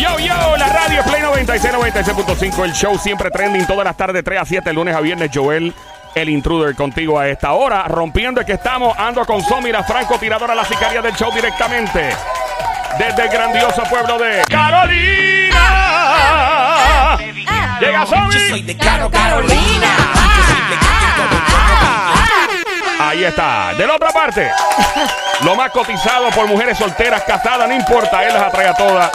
Yo, yo, la radio Play 96, 96.5. El show siempre trending todas las tardes, 3 a 7, lunes a viernes. Joel, el intruder, contigo a esta hora. Rompiendo es que estamos. Ando con Somira Franco, tiradora a la sicaria del show directamente. Desde el grandioso pueblo de Carolina. Llega Somi. Yo soy de Caro Carolina. Ahí está. De la otra parte, lo más cotizado por mujeres solteras, casadas, no importa, él las atrae a todas.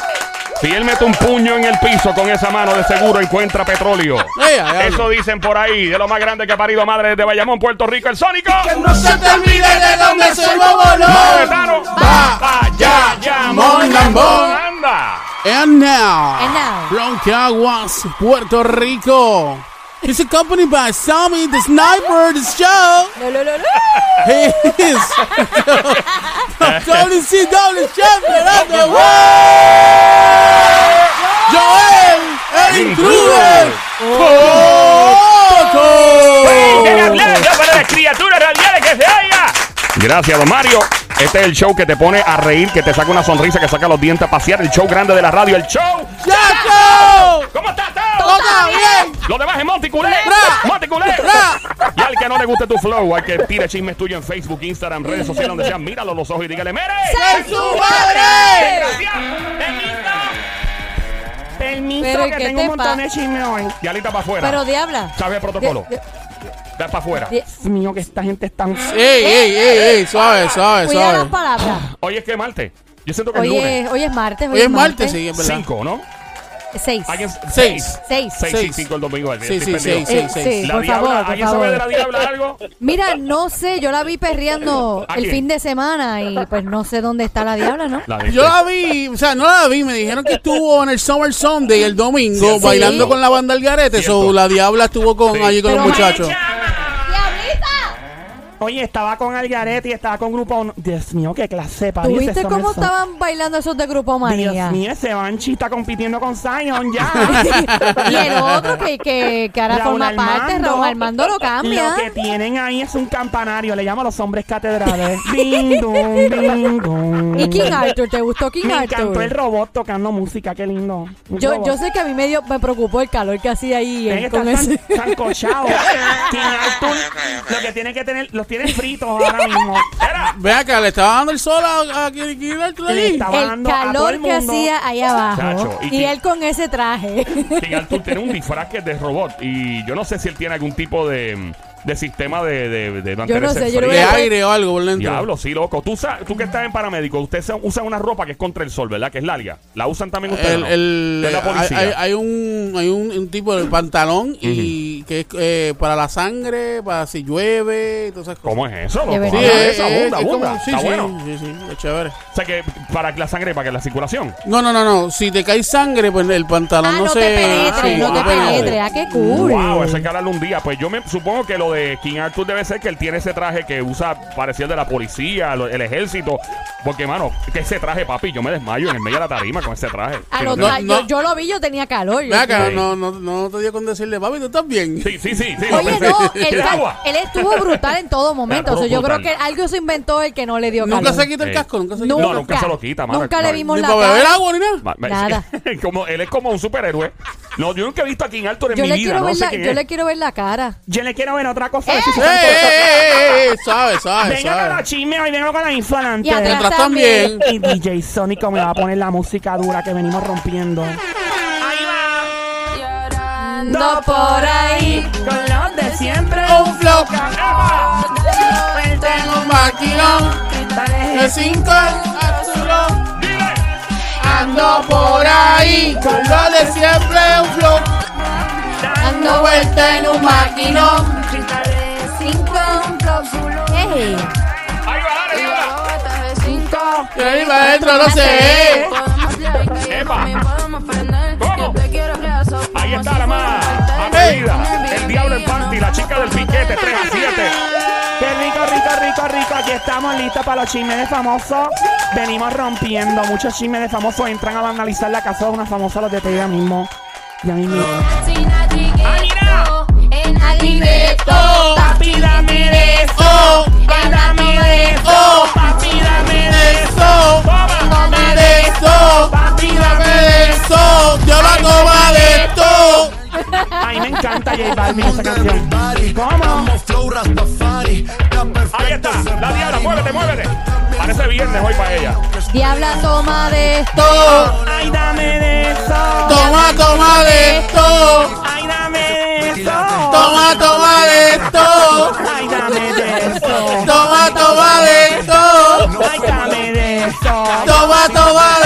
Si él mete un puño en el piso con esa mano, de seguro encuentra petróleo. Ay. Eso dicen por ahí, de lo más grande que ha parido madre desde Bayamón, Puerto Rico, el Sónico. Que no se te olvide de dónde soy bobolón. Va, ya, ya. Anda. And now, And now. from Caguas, Puerto Rico. He's accompanied by Sammy the Sniper, the show. Lo, lo, lo, lo. He is WCW champion of the world. Joel, el intruder. ¡Vengan Coco. para las criaturas radiales que se oiga! Gracias, don Mario. Este es el show que te pone a reír, que te saca una sonrisa, que saca los dientes a pasear. El show grande de la radio, el show. ¡Chaco! ¿Cómo está todo? Lo demás es. Monticulé. Bra. Y al que no le guste tu flow, al que tire chismes tuyos en Facebook, Instagram, redes sociales, donde sea, míralo a los ojos y dígale, ¡Mere! ¡Es su madre! Permiso, Pero, ¿y que tengo te un montón de chisme hoy. Y alita para afuera. Pero diabla. ¿Sabe el protocolo? De- de- Da para afuera. Dios mío, que esta gente está... Ey, ey, ey, ey, suave, suave, Cuida las palabras. Hoy es que martes. Yo siento que Hoy lunes. es, hoy es martes. Hoy es martes, sí, es verdad. Cinco, ¿no? Seis. ¿Alguien? Seis. Seis. Seis, sí, Seis. cinco el domingo. Sí, Estoy sí, perdido. sí, sí, sí. sí. La por diabla, favor, por ¿alguien sabe de la favor. diabla algo? Mira, no sé, yo la vi perreando ¿A el quién? fin de semana y pues no sé dónde está la diabla, ¿no? La de Yo la vi, o sea, no la vi, me dijeron que estuvo en el Summer Sunday el domingo Sí. bailando Sí. con la banda El Garete, Cierto. so la diabla estuvo con Sí. allí con Pero los muchachos. Oye, estaba con Algarete y estaba con Grupo... Dios mío, qué clase, para ¿Tú viste cómo estaban bailando esos de Grupo Manía? Dios mío, ese Banchi está compitiendo con Zion ya. y el otro que, que, que ahora Raúl forma parte, Armando. Raúl Armando lo cambia. Lo que tienen ahí es un campanario, le llamo a los hombres catedrales. Ding, dong, ding, dong. ¿Y King Arthur? ¿Te gustó King Me Arthur? encantó el robot tocando música, qué lindo. Un Yo, robot. yo sé que a mí me, dio, me preocupó el calor que hacía ahí eh, con tan- ese. sancochado. King Arthur, lo que tiene que tener, los tienen fritos ahora mismo. Ve acá, le estaba dando el sol a, a El dando a todo calor que hacía ahí abajo. Chacho, y él con ese traje. King Arthur tiene un disfraz que es de robot. Y yo no sé si él tiene algún tipo de, de sistema de, de, de mantenerse sé, yo. De a- aire o algo por dentro. Diablo, sí, loco. Tú, sa- tú que estás en paramédico, ustedes se- usan una ropa que es contra el sol, ¿verdad? Que es larga. ¿La usan también ustedes? El, no? el- De la hay, policía. hay- hay un, hay un, un tipo de pantalón y que es eh, para la sangre, para si llueve y todas esas cosas. ¿Cómo es eso, loco? Sí, es, abunda, es abunda. sí, Está sí, bueno. sí, sí, es chévere. O sea que para que la sangre, para que la circulación. No, no, no, no. Si te cae sangre, pues el pantalón ah, no, no se. te penetre, sí, no te wow. penetre. Ah, qué cool. Wow, eso hay que hablarle un día. Pues yo me supongo que lo de King Arthur debe ser que él tiene ese traje que usa parecido al de la policía, lo- el ejército. Porque, mano, que ese traje, papi, yo me desmayo en el medio de la tarima con ese traje. Que no, no te- no. Yo, yo lo vi, yo tenía calor. yo- Ve acá, Sí. no, no, no te dio con decirle, papi, tú estás bien. Sí, sí, sí. sí Oye, pensé. no, él, él estuvo brutal en todo momento. O sea, yo creo que algo se inventó el que no le dio Nunca calor. se quita el Sí. casco, nunca se quita No, nunca se lo quita, mano. Nunca No, le vimos Ni la para beber cara. agua ni nada. Ma- ma- Nada. como, él es como un superhéroe. No, yo nunca he visto a King Arthur en Yo mi le, vida. quiero No ver sé la, quién yo es. le quiero ver la cara. Yo le quiero ver otra se ¡Eh, sancocha. eh, eh, eh! Suave, suave, Venga con la suave. chisme, hoy vengo con la info adelante. Y atrás Mientras también. también. Y DJ Sónico me va a poner la música dura que venimos rompiendo. Ando por ahí. Con los de siempre. Un flow. Tengo un maquinón. De cinco azulón. Ando por ahí. Con lo de siempre, un flow. Dando vuelta en un maquinón. Ahí va, dale, va. Y ahí va adentro, no sé. Epa. ¿Cómo? Ahí está la más atrevida. El diablo en panty, la chica del piquete, 3 a 7. Qué rico, rico, rico, rico. Aquí estamos listos para los chismes de famosos. Venimos rompiendo. Muchos chismes de famosos entran a analizar la casa de una famosa los detalles ya mismo. Ya mismo. Oh, Papi, dame oh, dame dame de eso, de dame de eso, esto. Me encanta Ahí está, la diabla, muévete, muévete. Parece viernes hoy para. Diabla, toma de esto. Ay, dame de. Toma, toma de esto. Toma, toma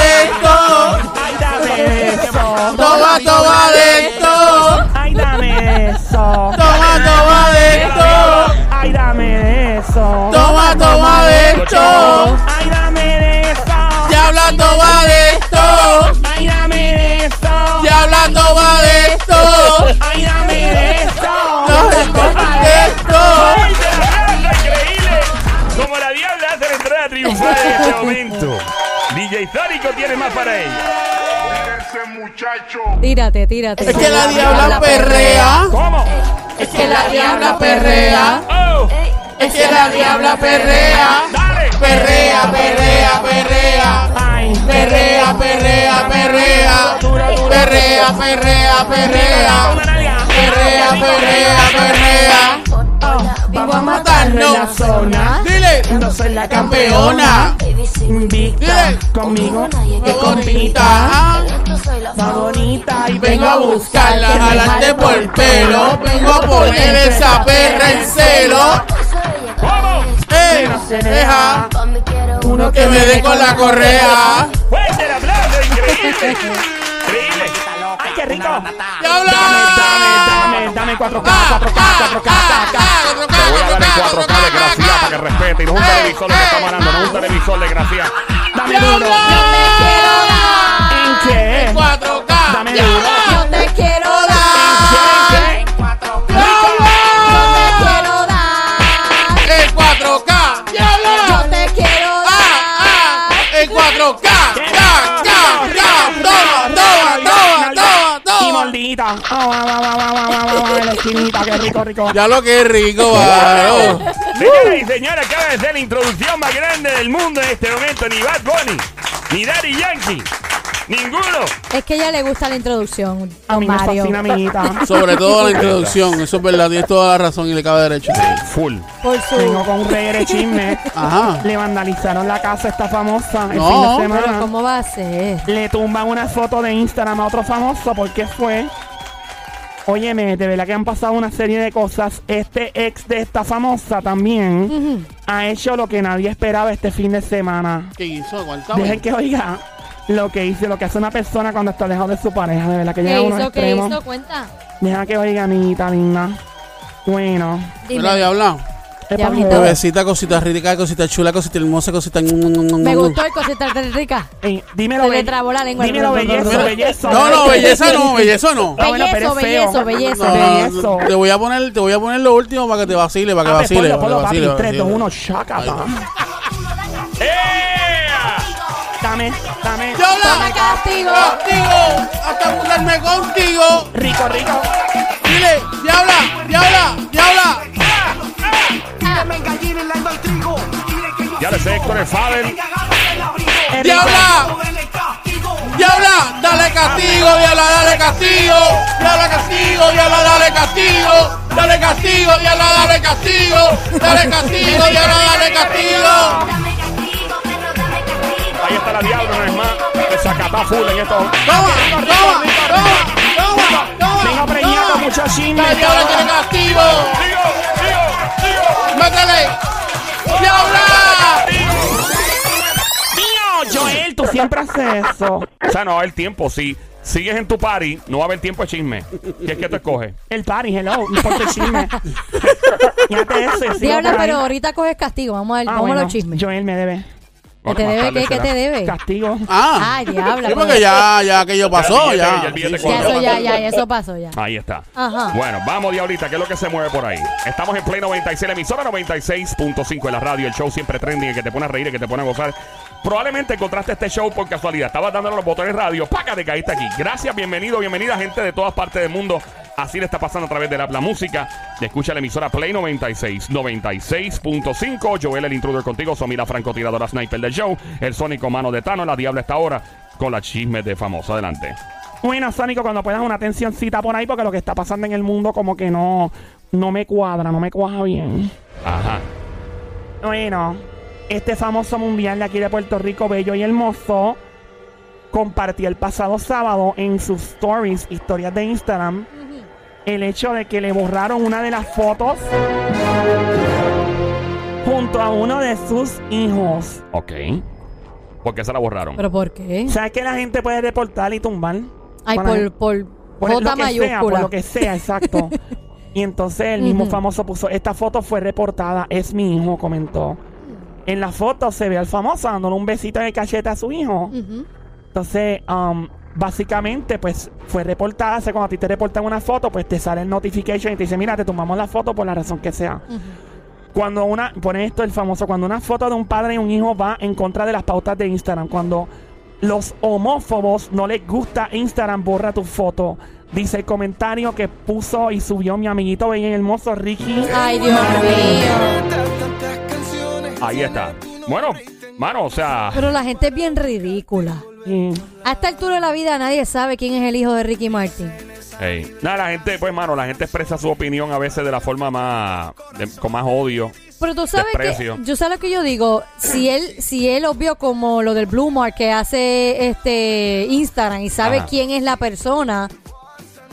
este momento. DJ Zárico tiene más para ella. Tírate, tírate. Es que la diabla perrea. ¿Cómo? Es que la diabla perrea. ¡Oh! Es que la diabla perrea. ¡Dale! Perrea, perrea, perrea. Ay, Perrea, perrea, perrea. Perrea, perrea, perrea. Perrea, perrea, perrea. Vamos a matarnos. en la zona. Dile, No soy la campeona. Invicta Dile. conmigo que compita. Está bonita y Vengo a buscarla, jalarte por el pelo. Vengo a poner esa perra en celo. ¿Cómo? ¡Ey! No se Deja Uno que me dé con la correa. ¡Fuerte el aplauso! ¡Increíble! ¡Increíble! ¡Ay, qué rico! ¡Diabla! Dame, dame, dame 4K, 4K, 4K, 4K. Te voy a dar en 4K de gracia para que respete. Y no es un televisor lo que estamos hablando, no es un televisor de gracia. Dame duro. ¿En qué? 4K. Dame duro. Va, en la esquinita, qué rico, rico. Ya lo que es rico. Señoras y señores, acaba de ser la introducción más grande del mundo en este momento. Ni Bad Bunny, ni Daddy Yankee, ninguno. Es que a ella le gusta la introducción, A don mí me Mario. fascina, amiguita. Sobre todo la introducción, eso es verdad, tienes toda la razón y le cabe derecho. Full. Por Vengo su... con un reguero de chisme. Ajá. Le vandalizaron la casa a esta famosa el No. fin de Pero semana. ¿cómo va a ser? Le tumban una foto de Instagram a otro famoso porque fue. Óyeme, de verdad que han pasado una serie de cosas. Este ex de esta famosa también Ujú. ha hecho lo que nadie esperaba este fin de semana. ¿Qué hizo? Cuéntame. Dejen que oiga lo que hice, lo que hace una persona cuando está lejos de su pareja. De verdad que llega ¿Qué a unos hizo? ¿Qué extremos. hizo? Cuenta. Deja que oiga, amiguita linda. Bueno, Mira, Dime. diabla. es pa' Diablito. joder. Bebecita, cosita rica, cosita chula, cosita hermosa, cosita. Me gustó el cosita de rica. Ey, dímelo, Se le be- trabó la lengua. Dímelo, bellezo, Mira. bellezo. No, no, belleza no, belleza no. Ah, bueno, pero Bellezo, es feo. bellezo, bellezo. No, Bellezo. no, te voy a poner, te voy a poner lo último para que te vacile, para que Ah, pues vacile. ponlo, para que ponlo, papi. vacile, 3, 2, vacile. 1, shakata. Dame, dame. ¡Diabla! Toma castigo. ¡Contigo! ¡Hasta burlarme contigo! Rico, rico. Dile, diabla, diabla, diabla. Ya le sé, Héctor el Fader. ¡Diabla! ¡Diabla! ¡Dale castigo, diabla, dale castigo! ¡Diabla castigo, diabla, dale castigo! ¡Dale castigo, diabla, dale castigo! ¡Dale castigo, diabla, dale castigo! Ahí está la diabla una vez más. De Zacatá full en esto. ¡Toma, toma, toma, toma, toma! Vengo preñado, chisme. ¡La diabla tiene castigo! ¡Digo, digo, digo! ¡Métele! ¡Diabla! Mío, Joel, tú siempre haces eso. O sea, no va a haber tiempo. Si sigues en tu party, no va a haber tiempo de chisme. ¿Qué es que tú escoges? El party, hello, no importa el chisme. Fíjate eso. y sigo Diabla, pero ahorita coges castigo. Vamos a ver, Ah, vamos a bueno, los chismes. Joel me debe. ¿Qué te debe? ¿Qué, te debe? Castigo. Ah. Ay, diabla. Sí, pues. porque ya, ya aquello pasó, ya. billete. Ya, cuadro. eso ya, ya, eso pasó ya. Ahí está. Ajá. Bueno, vamos, Diablita, ¿qué es lo que se mueve por ahí? Estamos en Play 96, la emisora 96.5 en la radio, el show siempre trending, el que te pone a reír, el que te pone a gozar. Probablemente encontraste este show por casualidad. Estabas dándole los botones radio, ¡paca! Te caíste aquí. Gracias, bienvenido, bienvenida, gente de todas partes del mundo. Así le está pasando a través de la, la música. Escucha la emisora Play 96, 96.5. Joel, el intruder contigo. Somira Franco, tiradora sniper del show. El sónico mano de Tano. La diabla está ahora con la chismes de famoso. Adelante. Bueno, Sónico, cuando puedas una atencióncita por ahí, porque lo que está pasando en el mundo como que no, no me cuadra, no me cuaja bien. Ajá. Bueno, este famoso mundial de aquí de Puerto Rico, bello y hermoso, compartió el pasado sábado en sus stories, historias de Instagram, el hecho de que le borraron una de las fotos junto a uno de sus hijos. Ok. ¿Por qué se la borraron? ¿Pero por qué? ¿Sabes que la gente puede reportar y tumbar? Ay, Con la- por, por por J lo que sea, por lo que sea, exacto. y entonces el mismo Ujú. famoso puso, esta foto fue reportada, es mi hijo, comentó. En la foto se ve al famoso dándole un besito en el cachete a su hijo. Ujú. Entonces, um, básicamente, pues fue reportada. O sea, cuando a ti te reportan una foto, pues te sale el notification y te dice, mira, te tomamos la foto por la razón que sea. Cuando una, pone esto el famoso, cuando una foto de un padre y un hijo va en contra de las pautas de Instagram, cuando los homófobos no les gusta Instagram, borra tu foto. Dice el comentario que puso y subió mi amiguito bien hermoso Ricky. Ay, Dios mío. Ahí está. Bueno, mano, o sea. Pero la gente es bien ridícula. A esta altura de la vida nadie sabe quién es el hijo de Ricky Martin. Hey. Nada, la gente, pues, mano, la gente expresa su opinión a veces de la forma más. de- con más odio. Pero tú sabes Desprecio. que yo sé lo que yo digo, si él si él obvio como lo del Blue Mark que hace este Instagram y sabe Ajá. quién es la persona,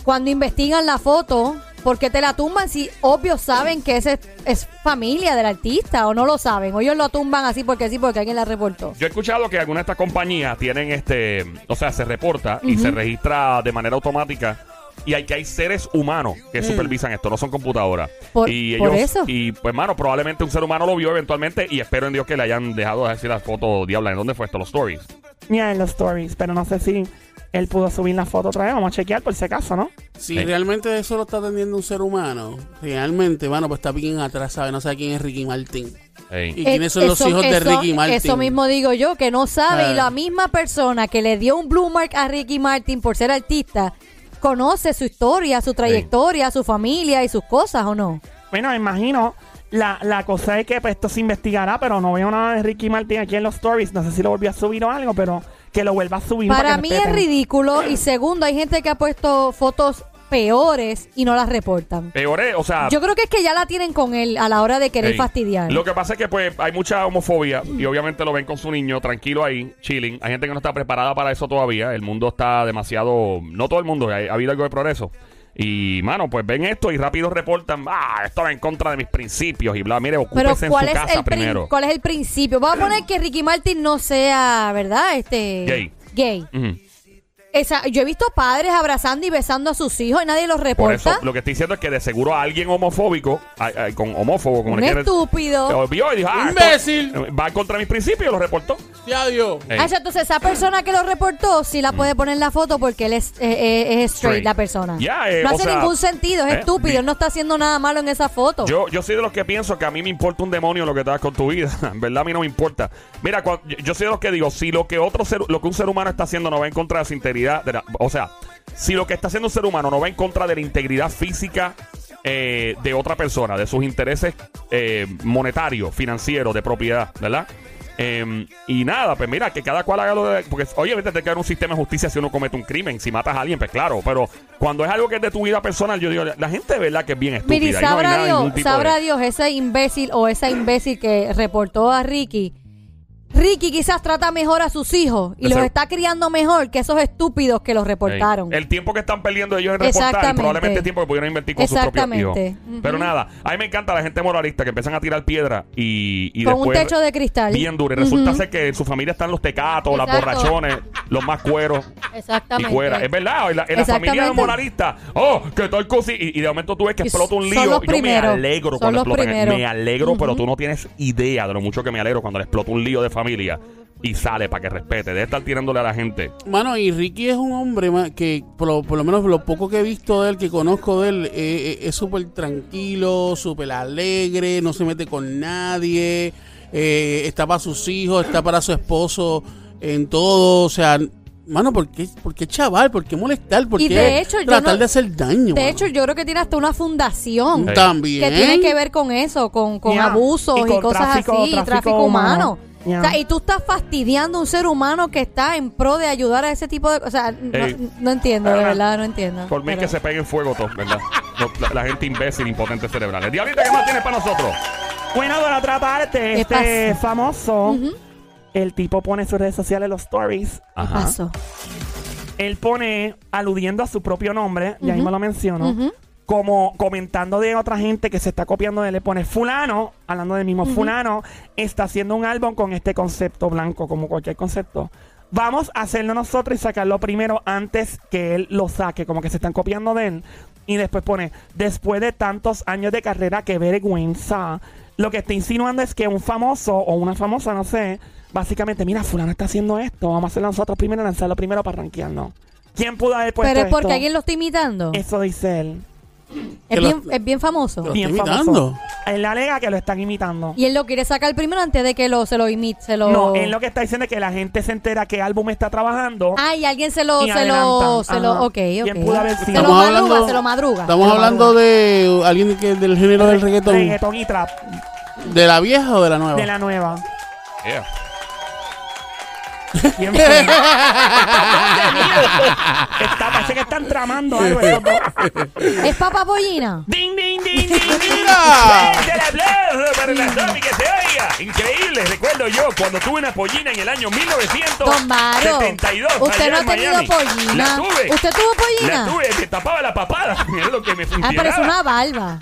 cuando investigan la foto, ¿por qué te la tumban si obvio saben que ese es familia del artista o no lo saben? O ellos lo tumban así porque sí, porque alguien la reportó. Yo he escuchado que algunas de estas compañías tienen este. O sea, se reporta y se registra de manera automática. Y hay que hay seres humanos que supervisan esto, no son computadoras. Por- y por ellos, eso. Y pues, mano, probablemente un ser humano lo vio eventualmente. Y espero en Dios que le hayan dejado decir la foto diabla. ¿En dónde fue esto? Los stories. Ya en los stories, pero no sé si él pudo subir la foto otra vez. Vamos a chequear por si acaso, ¿no? Si Sí. realmente eso lo está atendiendo un ser humano, realmente, bueno, pues está bien atrás, ¿sabe? No sabe quién es Ricky Martin. ¿Y quiénes son Eh, los eso- hijos de Ricky Martin? Eso mismo digo yo, que no sabe. Y la misma persona que le dio un Blue Mark a Ricky Martin por ser artista, conoce su historia, su trayectoria, su familia y sus cosas, ¿o no? Bueno, me imagino. La, la cosa es que pues, esto se investigará, pero no veo nada de Ricky Martin aquí en los stories. No sé si lo volvió a subir o algo, pero que lo vuelva a subir. Para mí es ridículo. Y segundo, hay gente que ha puesto fotos peores y no las reportan. Peor es, o sea. Yo creo que es que ya la tienen con él a la hora de querer Ey, fastidiar. Lo que pasa es que pues hay mucha homofobia y obviamente lo ven con su niño tranquilo ahí, chilling. Hay gente que no está preparada para eso todavía. El mundo está demasiado, no todo el mundo, ha, ha habido algo de progreso. Y mano, pues ven esto y rápido reportan, ah, esto va en contra de mis principios y bla, mire, Pero ocúpese en ¿cuál su es, casa el prin- primero. ¿cuál es el principio? Vamos a poner que Ricky Martin no sea, ¿verdad? Este Gay. Gay. Ujú. Esa, yo he visto padres abrazando y besando a sus hijos y nadie los Por reporta. eso, lo que estoy diciendo es que de seguro a alguien homofóbico, ay, ay, con homófobo, como Un le quieras, estúpido. lo vio y dijo, ah, ¡Imbécil! esto va contra mis principios y lo reportó. Ya Dios. Ey. Ah, entonces esa persona que lo reportó sí la puede poner en la foto porque él es, eh, eh, es straight, Straight. la persona. Ya, eh, no o hace sea, ningún sentido, es eh, estúpido, di- él no está haciendo nada malo en esa foto. Yo, yo soy de los que pienso que a mí me importa un demonio lo que te hagas con tu vida. En verdad a mí no me importa. Mira, cua- yo, yo soy de los que digo, si lo que otro ser, lo que un ser humano está haciendo no va en contra de la integridad, de la- o sea, si lo que está haciendo un ser humano no va en contra de la integridad física eh, de otra persona, de sus intereses eh, monetarios, financieros, de propiedad, ¿verdad? Eh, y nada, pues mira, que cada cual haga lo de. Porque obviamente tiene que haber un sistema de justicia si uno comete un crimen, si matas a alguien, pues claro. Pero cuando es algo que es de tu vida personal, yo digo, la gente de verdad que es bien estúpida. No hay sabrá Dios, sabrá de- Dios, ese imbécil o esa imbécil que reportó a Ricky. Ricky quizás trata mejor a sus hijos y los está criando mejor que esos estúpidos que los reportaron. El tiempo que están perdiendo ellos en reportar, probablemente es tiempo que pudieron invertir con sus propios hijos. Pero nada, a mí me encanta la gente moralista que empiezan a tirar piedra y, y Con un después techo de cristal. bien duro. Y resulta ser que en su familia están los tecatos, las Exacto. borrachones, los más cueros. Y Exactamente. fuera, es verdad, en la, en la familia moralistas, oh, que tal cosa, y, y de momento tú ves que Y explota un son lío. los Yo me alegro Son cuando explotan. Me alegro, pero tú no tienes idea de lo mucho que me alegro cuando le explota un lío de familia y sale para que respete. Debe estar tirándole a la gente. Mano, y Ricky es un hombre que, por lo, por lo menos lo poco que he visto de él, que conozco de él, eh, eh, es súper tranquilo, súper alegre, no se mete con nadie, eh, está para sus hijos, está para su esposo, en todo, o sea... Mano, ¿por qué, por qué chaval? ¿Por qué molestar? ¿Por Y qué de hecho, tratar no- de hacer daño? De mano? hecho, yo creo que tiene hasta una fundación Sí. También. que tiene que ver con eso, con, con abusos y cosas tráfico- así, tráfico tráfico humano. humano. O sea, y tú estás fastidiando a un ser humano que está en pro de ayudar a ese tipo de cosas. O sea, no, Ey. no entiendo, de verdad, no entiendo. Por mí Pero- que se pegue en fuego todo, ¿verdad? No, la, la gente imbécil, impotente cerebral. Diablita, ¿qué más tienes para nosotros? Bueno, por otra parte, ¿Qué este pasa? famoso, el tipo pone en sus redes sociales los stories. ¿Qué pasó? Él pone aludiendo a su propio nombre, ya mismo lo menciono. Como comentando de otra gente que se está copiando de él. Le pone fulano, hablando del mismo fulano, está haciendo un álbum con este concepto blanco, como cualquier concepto. Vamos a hacerlo nosotros y sacarlo primero antes que él lo saque, como que se están copiando de él. Y después pone, después de tantos años de carrera, qué vergüenza. Lo que está insinuando es que un famoso o una famosa, no sé, básicamente, mira, fulano está haciendo esto, vamos a hacerlo nosotros primero, lanzarlo primero para rankearnos. ¿Quién pudo haber puesto Pero es porque esto? alguien lo está imitando. Eso dice él. Es que lo- bien, es bien famoso. Lo Bien está famoso. imitando. Él alega que lo están imitando. Y él lo quiere sacar primero antes de que lo, se lo imite. Se lo... No, él lo que está diciendo es que la gente se entera qué álbum está trabajando. Ah, y alguien se lo, se lo, se lo, ok, ¿Quién ok. pudo haber Se sido? lo Estamos madruga, hablando- se lo madruga. Estamos se lo hablando madruga. de alguien que del género del reggaetón. Reggaetón y trap ¿De la vieja o de la nueva? de la nueva. Yeah. ¿Quién fue? está, parece que están tramando algo. estos dos. ¿Es Papa Pollina? ¡Ding, ding, ding, ding, ding! ¡Mira! ¡Fuerte el aplauso para la Somi que se oiga! Increíble, recuerdo yo cuando tuve una pollina en el año Don 1972. Mario. Usted no ha en tenido Miami. pollina. La tuve. ¿Usted tuvo pollina? La tuve, que tapaba la papada. Es lo que me Ah, funcionaba. pero es una barba.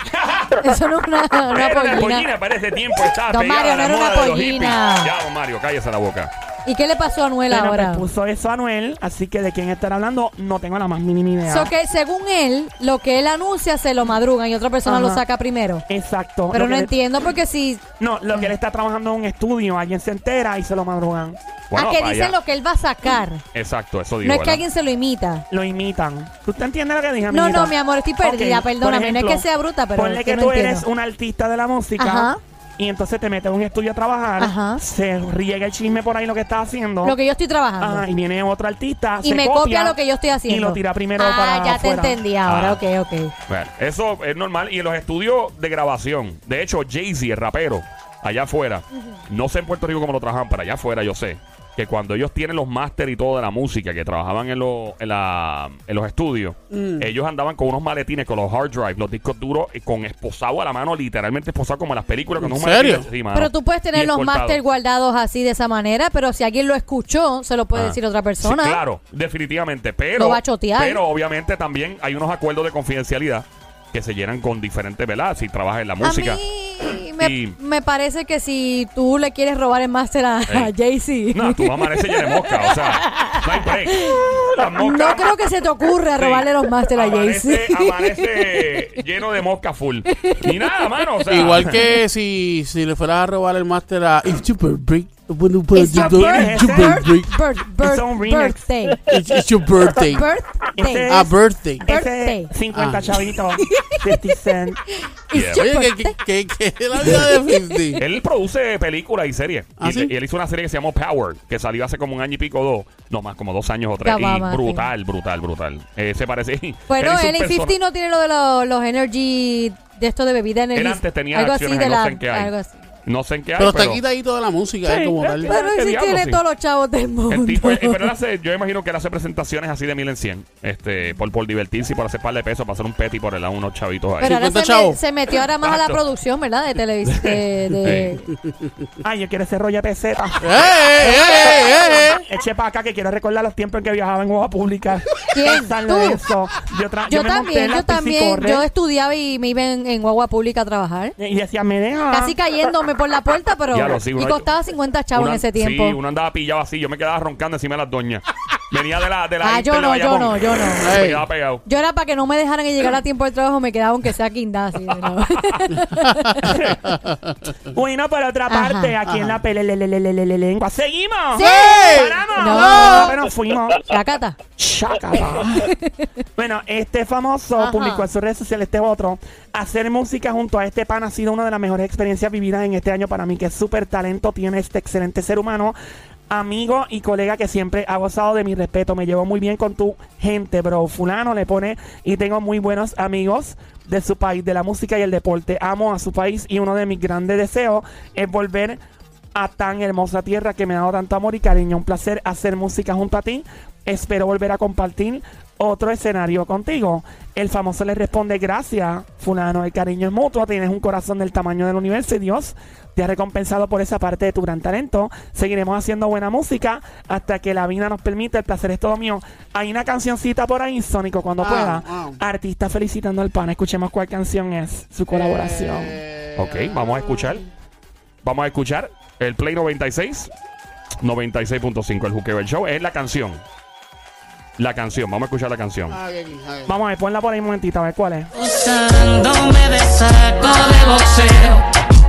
Eso no es una, una era una pollina. pollina para ese tiempo. Estaba Don Mario, no era una pollina. Ya, don Mario, cállese la boca. ¿Y qué le pasó a Anuel Bueno, ahora? pues puso eso a Anuel, así que de quién estar hablando no tengo la más mínima idea. So que según él, lo que él anuncia se lo madrugan y otra persona Ajá. lo saca primero. Exacto. Pero Lo no le- entiendo porque si... No, lo que él está trabajando en un estudio, alguien se entera y se lo madrugan. Bueno, ah, que dice lo que él va a sacar. Exacto, eso digo. No es que alguien se lo imita. Lo imitan. ¿Usted entiende lo que dije, No, amiguita? no, mi amor, estoy perdida, Ok, por perdóname. no es ejemplo, que sea bruta, pero Ponle es que, que no tú entiendo. eres un artista de la música Ajá. Y entonces te metes a un estudio a trabajar, Ajá. se riega el chisme por ahí lo que estás haciendo. Lo que yo estoy trabajando. Ajá, y viene otro artista, y se me copia lo que yo estoy haciendo. Y lo tira primero ah, para ya te afuera. entendí ahora. Ah. Ok, ok. Bueno, eso es normal. Y en los estudios de grabación, de hecho, Jay-Z, el rapero, allá afuera, no sé en Puerto Rico cómo lo trabajan, pero allá afuera yo sé que cuando ellos tienen los máster y todo de la música, que trabajaban en, lo- en, la- en los estudios, Mm. ellos andaban con unos maletines, con los hard drive, los discos duros, y con esposado a la mano, literalmente esposado como en las películas. Con ¿En un maletín serio? encima, Pero ¿no? tú puedes tener los máster guardados así de esa manera, pero si alguien lo escuchó, se lo puede Ah. decir otra Sí, persona. claro, definitivamente. Pero, Lo va a chotear. pero obviamente también hay unos acuerdos de confidencialidad que se llenan con diferentes, ¿verdad? Si trabajas en la música. A mí me, Y- me parece que si tú le quieres robar el máster a, a. Jay-Z, No, tu mamá amanece llena de mosca, o sea, no hay break. Las moscas- no creo que se te ocurra Sí. robarle los máster a Amanece, Jay-Z. amanece lleno de mosca full. Ni nada, mano. O sea, Igual que si, si le fueras a robar el máster a It's your birthday. Bueno, It's pues, your it's birthday. your birthday. Birth- birth- remix. birthday. It's, it's your birthday. Birthday. Ese- Ah, birthday. Birthday. Ese 50 Ah. chavitos, 50 cent. Yeah. It's your Oye, ¿qué, birthday. qué, qué, qué es la vida de 50? Él produce películas y series. ¿Ah, y, sí? y él hizo una serie que se llamó Power, que salió hace como un año y pico, dos. No más, como dos años o tres. Y brutal, brutal, brutal. Eh, se parece. Bueno, persona- 50 no tiene lo de los, los energy, de esto de bebida energy. Él antes tenía algo acciones así de en la, algo así. No sé en qué hay, Pero pero... está quitadito de la música, Sí, eh, como tal. Pero ¿qué él sí diablo, tiene sí? todos los chavos del mundo. El tipo, eh, pero él hace, yo imagino que él hace presentaciones así de mil en cien, este, por, por divertirse y por hacer par de pesos, para hacer un petty por el a unos chavitos ahí. Pero ahora 50 se, me- chavos. se metió ahora más a la Exacto. producción, ¿verdad? De televisión. De, de- Ay, yo quiero ese rollo de peseta. ¡Eh, eh, eh, eh, eh! Eche para acá que quiero recordar los tiempos en que viajaba en Guagua Pública. ¿Quién? Pensarlo ¿Tú? Yo, tra- Yo me monté en también, la yo también. Yo estudiaba y me iba en, en guagua pública a trabajar. Y decía, me deja. Casi cayéndome por la puerta, pero. Ya lo sí, y costaba 50 chavos Una- en ese tiempo. Sí, uno andaba pillado así, yo me quedaba roncando encima de las doñas. Venía de la de la Ah, yo no, yo no, yo no. Me quedaba pegado. Yo era para que no me dejaran llegar a tiempo del trabajo, me quedaba aunque sea guindada. así, ¿no? Bueno, por otra Ajá, parte, aquí en la pelelelelelelele lengua. ¡Seguimos! ¡Sí! ¡Paramos! No. No, pero fuimos. Chacata. Chácata. bueno, este famoso Ajá. publicó en sus redes sociales este otro. Hacer música junto a este pan ha sido una de las mejores experiencias vividas en este año para mí. Que súper talento tiene este excelente ser humano. Amigo y colega que siempre ha gozado de mi respeto. Me llevo muy bien con tu gente, bro. Fulano le pone y tengo muy buenos amigos de su país, de la música y el deporte. Amo a su país y uno de mis grandes deseos es volver a tan hermosa tierra que me ha dado tanto amor y cariño. Un placer hacer música junto a ti. Espero volver a compartir otro escenario contigo. El famoso le responde, gracias, fulano, el cariño es mutuo, tienes un corazón del tamaño del universo y Dios te ha recompensado por esa parte de tu gran talento. Seguiremos haciendo buena música hasta que la vida nos permita, el placer es todo mío. Hay una cancioncita por ahí, Sónico, cuando Ah, pueda. ah. Artista felicitando al pan. Escuchemos cuál canción es, su colaboración. Eh, Ok, vamos a escuchar. Vamos a escuchar el Play 96. 96.5, el Juqueo del Show. Es la canción. La canción, vamos a escuchar la canción. ah. Vamos a ver, ponla por ahí un momentito, a ver cuál es. Usándome de saco de boxeo.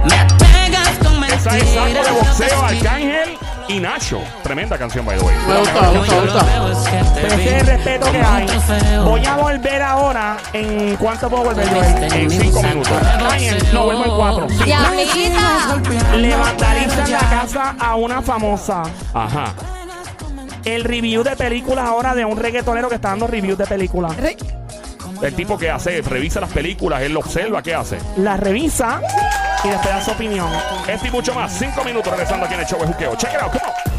Me pegas con Esa es saco de boxeo, Arcángel y Nacho. Tremenda canción, by the way. Me gusta, me gusta, me gusta. Pero ese es el respeto que hay. Voy a volver ahora. ¿En cuánto puedo volver, Joel? En cinco minutos. No, vuelvo en cuatro. Diablita. Le vandalizan la casa a una famosa. Ajá. El review de películas ahora de un reggaetonero que está dando reviews de películas. Re- El tipo que hace, revisa las películas, él lo observa, ¿qué hace? La revisa y después da su opinión. Esto y mucho más. Cinco minutos regresando aquí en el show de Juqueo. Check it out, come on.